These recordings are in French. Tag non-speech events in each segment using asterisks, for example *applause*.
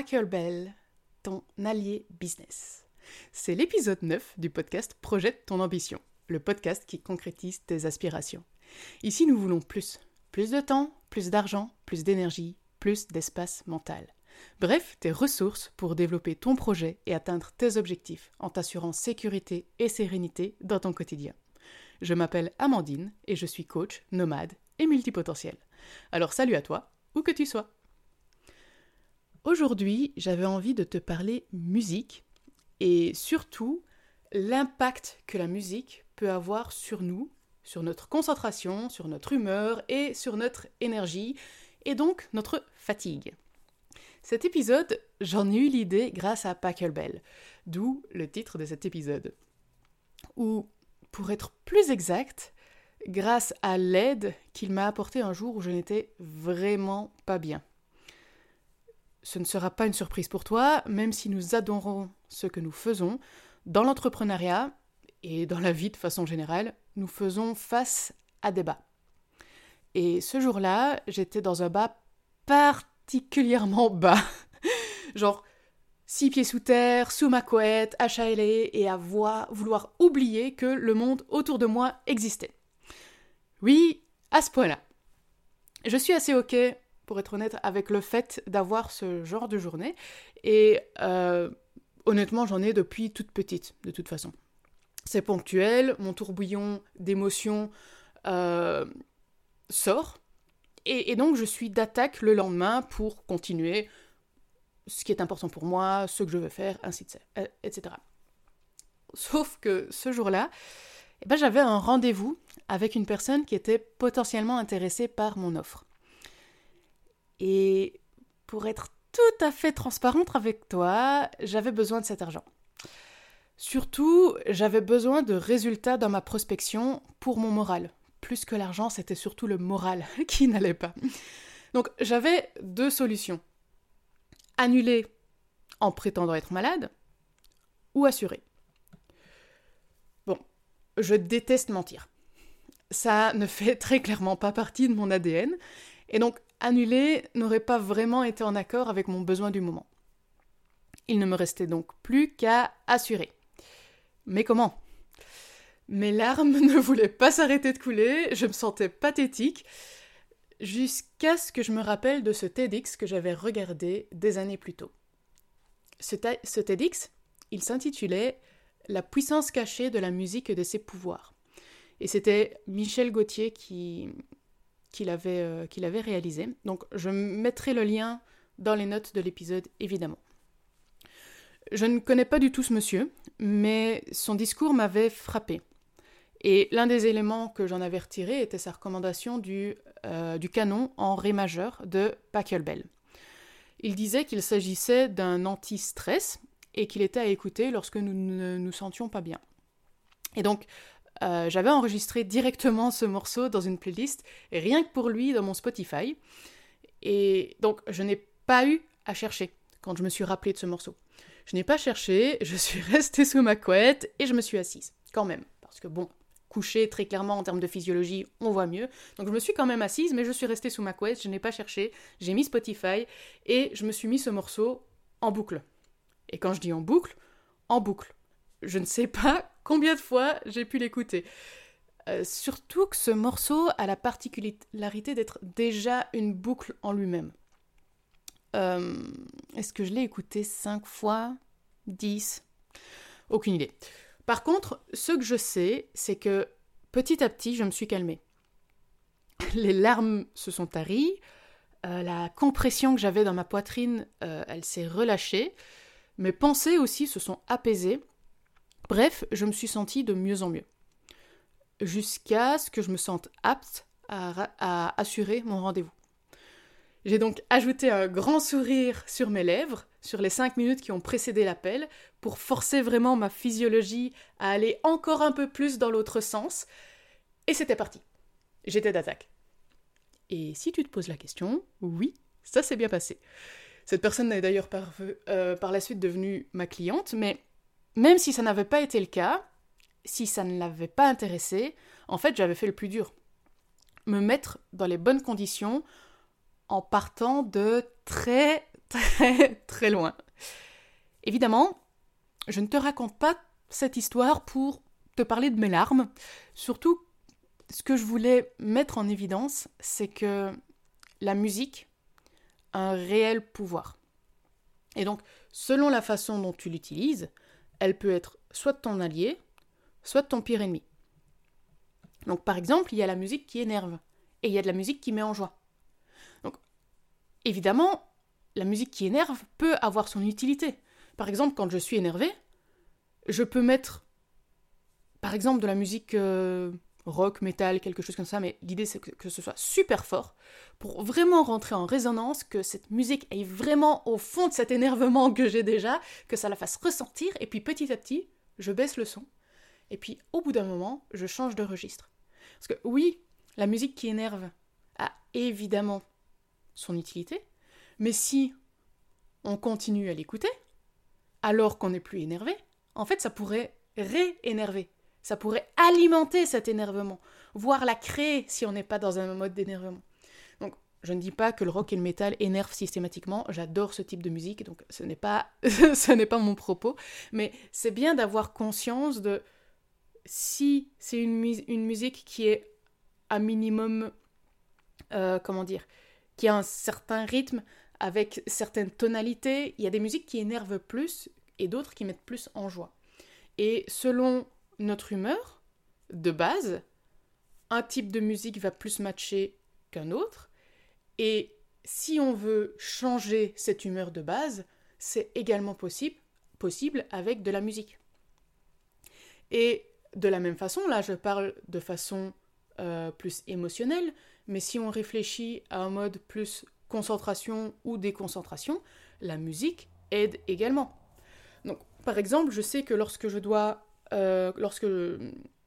Packer Bell, ton allié business. C'est l'épisode 9 du podcast Projette ton ambition, le podcast qui concrétise tes aspirations. Ici, nous voulons plus. Plus de temps, plus d'argent, plus d'énergie, plus d'espace mental. Bref, tes ressources pour développer ton projet et atteindre tes objectifs en t'assurant sécurité et sérénité dans ton quotidien. Je m'appelle Amandine et je suis coach, nomade et multipotentiel. Alors salut à toi, où que tu sois. Aujourd'hui, j'avais envie de te parler musique et surtout l'impact que la musique peut avoir sur nous, sur notre concentration, sur notre humeur et sur notre énergie et donc notre fatigue. Cet épisode, j'en ai eu l'idée grâce à Pachelbel, d'où le titre de cet épisode. Ou, pour être plus exact, grâce à l'aide qu'il m'a apportée un jour où je n'étais vraiment pas bien. Ce ne sera pas une surprise pour toi, même si nous adorons ce que nous faisons, dans l'entrepreneuriat et dans la vie de façon générale, nous faisons face à des bas. Et ce jour-là, j'étais dans un bas particulièrement *laughs* bas. Genre six pieds sous terre, sous ma couette, achalé et à vouloir oublier que le monde autour de moi existait. Oui, à ce point-là. Je suis assez ok, pour être honnête, avec le fait d'avoir ce genre de journée. Et euh, honnêtement, j'en ai depuis toute petite, de toute façon. C'est ponctuel, mon tourbillon d'émotions euh, sort. Et, donc, je suis d'attaque le lendemain pour continuer ce qui est important pour moi, ce que je veux faire, ainsi de suite, euh, etc. Sauf que ce jour-là, eh ben, j'avais un rendez-vous avec une personne qui était potentiellement intéressée par mon offre. Et pour être tout à fait transparente avec toi, j'avais besoin de cet argent. Surtout, j'avais besoin de résultats dans ma prospection pour mon moral. Plus que l'argent, c'était surtout le moral *laughs* qui n'allait pas. Donc j'avais deux solutions. Annuler en prétendant être malade ou assurer. Bon, je déteste mentir ça ne fait très clairement pas partie de mon ADN, et donc annuler n'aurait pas vraiment été en accord avec mon besoin du moment. Il ne me restait donc plus qu'à assurer. Mais comment? Mes larmes *laughs* ne voulaient pas s'arrêter de couler, je me sentais pathétique, jusqu'à ce que je me rappelle de ce TEDx que j'avais regardé des années plus tôt. Ce, ce TEDx, il s'intitulait La puissance cachée de la musique et de ses pouvoirs. Et c'était Michel Gauthier qui, qui l'avait euh, réalisé. Donc je mettrai le lien dans les notes de l'épisode, évidemment. Je ne connais pas du tout ce monsieur, mais son discours m'avait frappé. Et l'un des éléments que j'en avais retiré était sa recommandation du, euh, du canon en Ré majeur de Pachelbel. Il disait qu'il s'agissait d'un anti-stress et qu'il était à écouter lorsque nous ne nous sentions pas bien. Et donc, euh, j'avais enregistré directement ce morceau dans une playlist, rien que pour lui dans mon Spotify. Et donc, je n'ai pas eu à chercher quand je me suis rappelé de ce morceau. Je n'ai pas cherché, *laughs* je suis restée sous ma couette et je me suis assise, quand même. Parce que bon, coucher, très clairement, en termes de physiologie, on voit mieux. Donc je me suis quand même assise, mais je suis restée sous ma couette, je n'ai pas cherché, j'ai mis Spotify et je me suis mis ce morceau en boucle. Et quand je dis en boucle, en boucle. Je ne sais pas *laughs* combien de fois j'ai pu l'écouter. Euh, surtout que ce morceau a la particularité d'être déjà une boucle en lui-même. Euh, est-ce que je l'ai écouté 5 fois? 10 Aucune idée. Par contre, ce que je sais, c'est que petit à petit, je me suis calmée. *laughs* Les larmes se sont taries, euh, la compression que j'avais dans ma poitrine, elle s'est relâchée, mes pensées aussi se sont apaisées, Bref, je me suis sentie de mieux en mieux. Jusqu'à ce que je me sente apte à, assurer mon rendez-vous. J'ai donc ajouté un grand sourire sur mes lèvres, sur les cinq minutes qui ont précédé l'appel, pour forcer vraiment ma physiologie à aller encore un peu plus dans l'autre sens. Et c'était parti. J'étais d'attaque. Et si tu te poses la question, oui, ça s'est bien passé. Cette personne est d'ailleurs par, euh, par, la suite devenue ma cliente, mais même si ça n'avait pas été le cas, si ça ne l'avait pas intéressé, en fait, j'avais fait le plus dur. Me mettre dans les bonnes conditions en partant de très *laughs* très très loin. Évidemment, je ne te raconte pas cette histoire pour te parler de mes larmes. Surtout, ce que je voulais mettre en évidence, c'est que la musique a un réel pouvoir. Et donc, selon la façon dont tu l'utilises, elle peut être soit ton allié, soit ton pire ennemi. Donc, par exemple, il y a la musique qui énerve, et il y a de la musique qui met en joie. Donc, évidemment, la musique qui énerve peut avoir son utilité. Par exemple, quand je suis énervé, je peux mettre, par exemple, de la musique euh, rock, metal, quelque chose comme ça, mais l'idée c'est que, ce soit super fort pour vraiment rentrer en résonance, que cette musique aille vraiment au fond de cet énervement que j'ai déjà, que ça la fasse ressentir, et puis petit à petit, je baisse le son, et puis au bout d'un moment, je change de registre. Parce que oui, la musique qui énerve a évidemment son utilité, mais si on continue à l'écouter, alors qu'on n'est plus énervé, en fait, ça pourrait réénerver. Ça pourrait alimenter cet énervement, voire la créer si on n'est pas dans un mode d'énervement. Donc, je ne dis pas que le rock et le métal énervent systématiquement. J'adore ce type de musique, donc ce n'est pas, *laughs* ce n'est pas mon propos. Mais c'est bien d'avoir conscience de si c'est une, musique qui est à minimum, euh, comment dire, qui a un certain rythme avec certaines tonalités. Il y a des musiques qui énervent plus et d'autres qui mettent plus en joie. Et selon notre humeur de base, un type de musique va plus matcher qu'un autre. Et si on veut changer cette humeur de base, c'est également possible, possible avec de la musique. Et de la même façon, là je parle de façon euh, plus émotionnelle, mais si on réfléchit à un mode plus concentration ou déconcentration, la musique aide également. Donc, par exemple, je sais que lorsque je dois euh, lorsque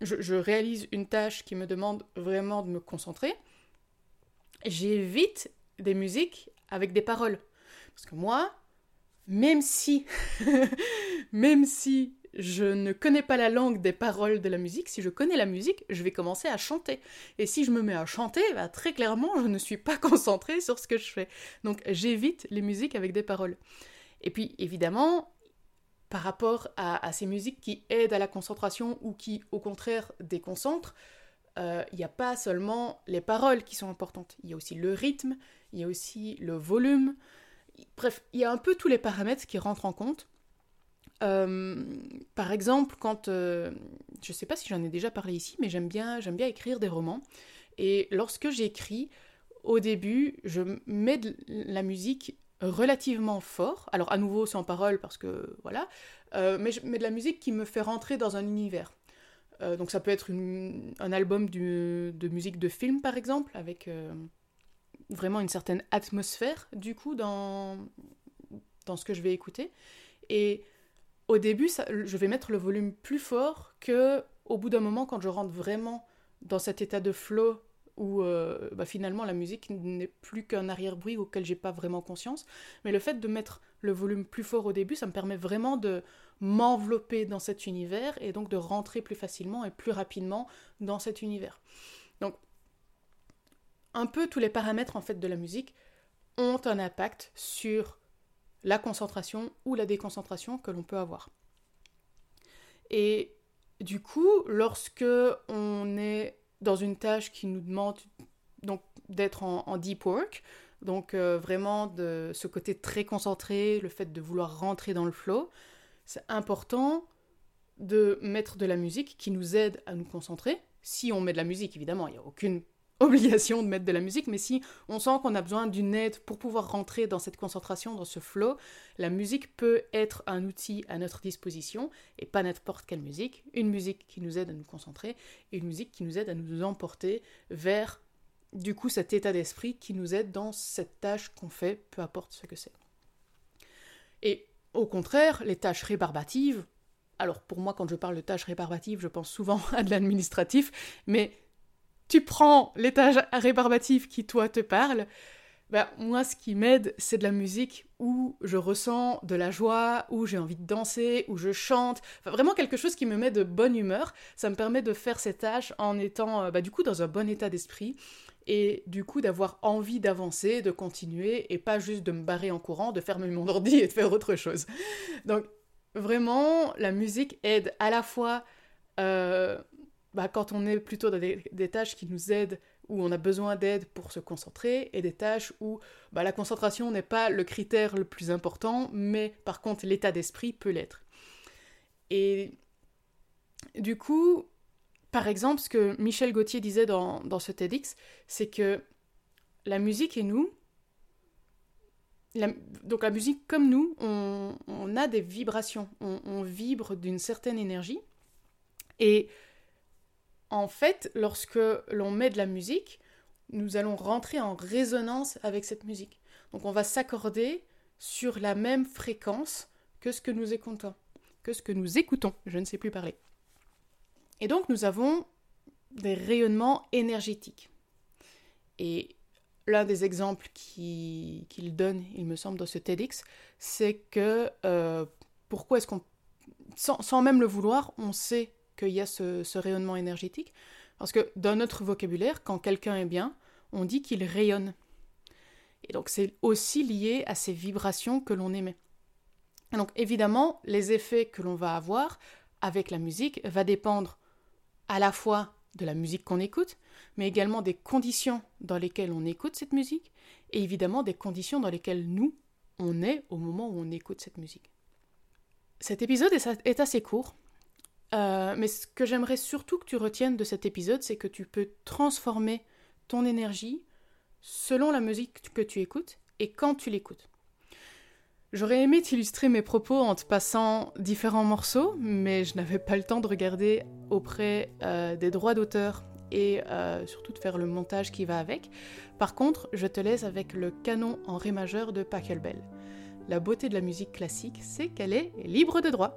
je, réalise une tâche qui me demande vraiment de me concentrer, j'évite des musiques avec des paroles. Parce que moi, même si, *laughs* même si je ne connais pas la langue des paroles de la musique, si je connais la musique, je vais commencer à chanter. Et si je me mets à chanter, bah, très clairement, je ne suis pas *laughs* concentrée sur ce que je fais. Donc j'évite les musiques avec des paroles. Et puis évidemment, par rapport à, ces musiques qui aident à la concentration ou qui, au contraire, déconcentrent, euh, il n'y a pas seulement les paroles qui sont importantes, il y a aussi le rythme, il y a aussi le volume. Bref, il y a un peu tous les paramètres qui rentrent en compte. Euh, par exemple, quand euh, je ne sais pas si j'en ai déjà parlé ici, mais j'aime bien, j'aime bien écrire des romans. Et lorsque j'écris, au début, je mets de la musique relativement fort. Alors à nouveau sans parole parce que voilà, euh, mais, mais de la musique qui me fait rentrer dans un univers. Euh, donc ça peut être un album de musique de film par exemple, avec euh, vraiment une certaine atmosphère du coup dans, dans ce que je vais écouter. Et au début, je vais mettre le volume plus fort que au bout d'un moment quand je rentre vraiment dans cet état de flow où euh, bah, finalement la musique n'est plus qu'un arrière-bruit auquel j'ai pas vraiment conscience. Mais le fait de mettre le volume plus fort au début, ça me permet vraiment de m'envelopper dans cet univers et donc de rentrer plus facilement et plus rapidement dans cet univers. Donc, un peu tous les paramètres en fait de la musique ont un impact sur la concentration ou la déconcentration que l'on peut avoir. Et du coup, lorsque on est dans une tâche qui nous demande donc d'être en, deep work, donc euh, vraiment de ce côté très concentré, le fait de vouloir rentrer dans le flow, c'est important de mettre de la musique qui nous aide à nous concentrer. Si on met de la musique, évidemment, il n'y a aucune *laughs* obligation de mettre de la musique, mais si on sent qu'on a besoin d'une aide pour pouvoir rentrer dans cette concentration, dans ce flow, la musique peut être un outil à notre disposition, et pas n'importe quelle musique, une musique qui nous aide à nous concentrer, et une musique qui nous aide à nous emporter vers, du coup, cet état d'esprit qui nous aide dans cette tâche qu'on fait, peu importe ce que c'est. Et au contraire, les tâches rébarbatives, alors pour moi, quand je parle de tâches rébarbatives, je pense souvent *laughs* à de l'administratif, mais tu prends l'étage rébarbatif qui, toi, te parle, bah, moi, ce qui m'aide, c'est de la musique où je ressens de la joie, où j'ai envie de danser, où je chante. vraiment quelque chose qui me met de bonne humeur. Ça me permet de faire ces tâches en étant, euh, bah, du coup, dans un bon état d'esprit. Et du coup, d'avoir envie d'avancer, de continuer, et pas juste de me barrer en courant, de fermer mon *laughs* ordi et de faire autre chose. Donc, vraiment, la musique aide à la fois euh, bah, quand on est plutôt dans des, tâches qui nous aident où on a besoin d'aide pour se concentrer, et des tâches où bah, la concentration n'est pas le critère le plus important, mais par contre l'état d'esprit peut l'être. Et du coup, par exemple, ce que Michel Gauthier disait dans, ce TEDx, c'est que la musique et nous, donc la musique comme nous, on, a des vibrations, on, on vibre d'une certaine énergie, et en fait, lorsque l'on met de la musique, nous allons rentrer en résonance avec cette musique. Donc on va s'accorder sur la même fréquence que ce que nous écoutons. Que ce que nous écoutons, je ne sais plus parler. Et donc nous avons des rayonnements énergétiques. Et l'un des exemples qu'il donne, il me semble, dans ce TEDx, c'est que euh, pourquoi est-ce qu'on, sans, même le vouloir, on sait qu'il y a ce, rayonnement énergétique. Parce que dans notre vocabulaire, quand quelqu'un est bien, on dit qu'il rayonne. Et donc c'est aussi lié à ces vibrations que l'on émet. Et donc évidemment, les effets que l'on va avoir avec la musique va dépendre à la fois de la musique qu'on écoute, mais également des conditions dans lesquelles on écoute cette musique, et évidemment des conditions dans lesquelles nous, on est au moment où on écoute cette musique. Cet épisode est assez court, euh, mais ce que j'aimerais surtout que tu retiennes de cet épisode, c'est que tu peux transformer ton énergie selon la musique que tu écoutes et quand tu l'écoutes. J'aurais aimé t'illustrer mes propos en te passant différents morceaux, mais je n'avais pas le temps de regarder auprès euh, des droits d'auteur et euh, surtout de faire le montage qui va avec. Par contre, je te laisse avec le canon en ré majeur de Pachelbel. La beauté de la musique classique, c'est qu'elle est libre de droit.